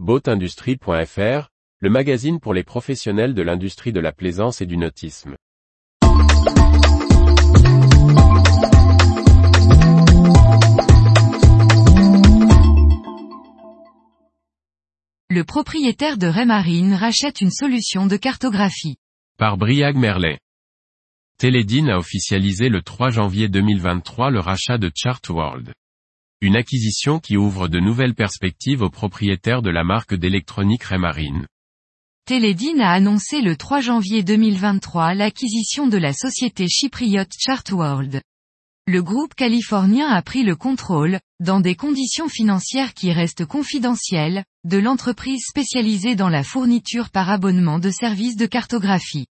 Boatindustrie.fr, le magazine pour les professionnels de l'industrie de la plaisance et du nautisme. Le propriétaire de Raymarine rachète une solution de cartographie. Par Briag Merlet. Télédine a officialisé le 3 janvier 2023 le rachat de Chartworld. Une acquisition qui ouvre de nouvelles perspectives aux propriétaires de la marque d'électronique Raymarine. Télédine a annoncé le 3 janvier 2023 l'acquisition de la société chypriote Chartworld. Le groupe californien a pris le contrôle, dans des conditions financières qui restent confidentielles, de l'entreprise spécialisée dans la fourniture par abonnement de services de cartographie.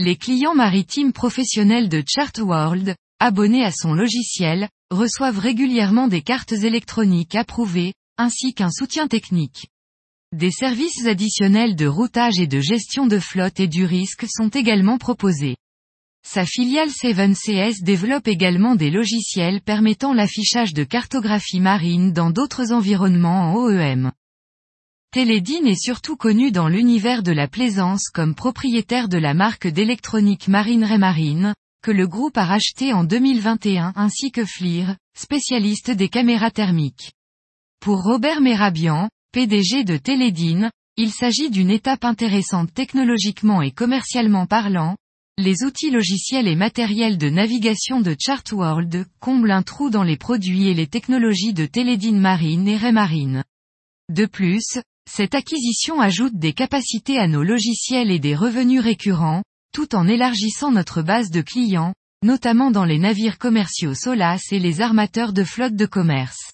Les clients maritimes professionnels de Chartworld, abonnés à son logiciel, reçoivent régulièrement des cartes électroniques approuvées, ainsi qu'un soutien technique. Des services additionnels de routage et de gestion de flotte et du risque sont également proposés. Sa filiale 7CS développe également des logiciels permettant l'affichage de cartographie marine dans d'autres environnements en OEM. Télédine est surtout connu dans l'univers de la plaisance comme propriétaire de la marque d'électronique Marine Raymarine, que le groupe a racheté en 2021 ainsi que FLIR, spécialiste des caméras thermiques. Pour Robert Merabian, PDG de Télédine, il s'agit d'une étape intéressante technologiquement et commercialement parlant, les outils logiciels et matériels de navigation de Chartworld comblent un trou dans les produits et les technologies de Télédine Marine et Raymarine. De plus, cette acquisition ajoute des capacités à nos logiciels et des revenus récurrents, tout en élargissant notre base de clients, notamment dans les navires commerciaux Solas et les armateurs de flotte de commerce.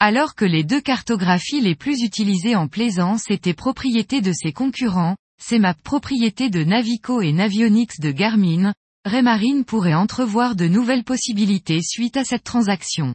Alors que les deux cartographies les plus utilisées en plaisance étaient propriétés de ses concurrents, CMAP propriété de Navico et Navionics de Garmin, Raymarine pourrait entrevoir de nouvelles possibilités suite à cette transaction.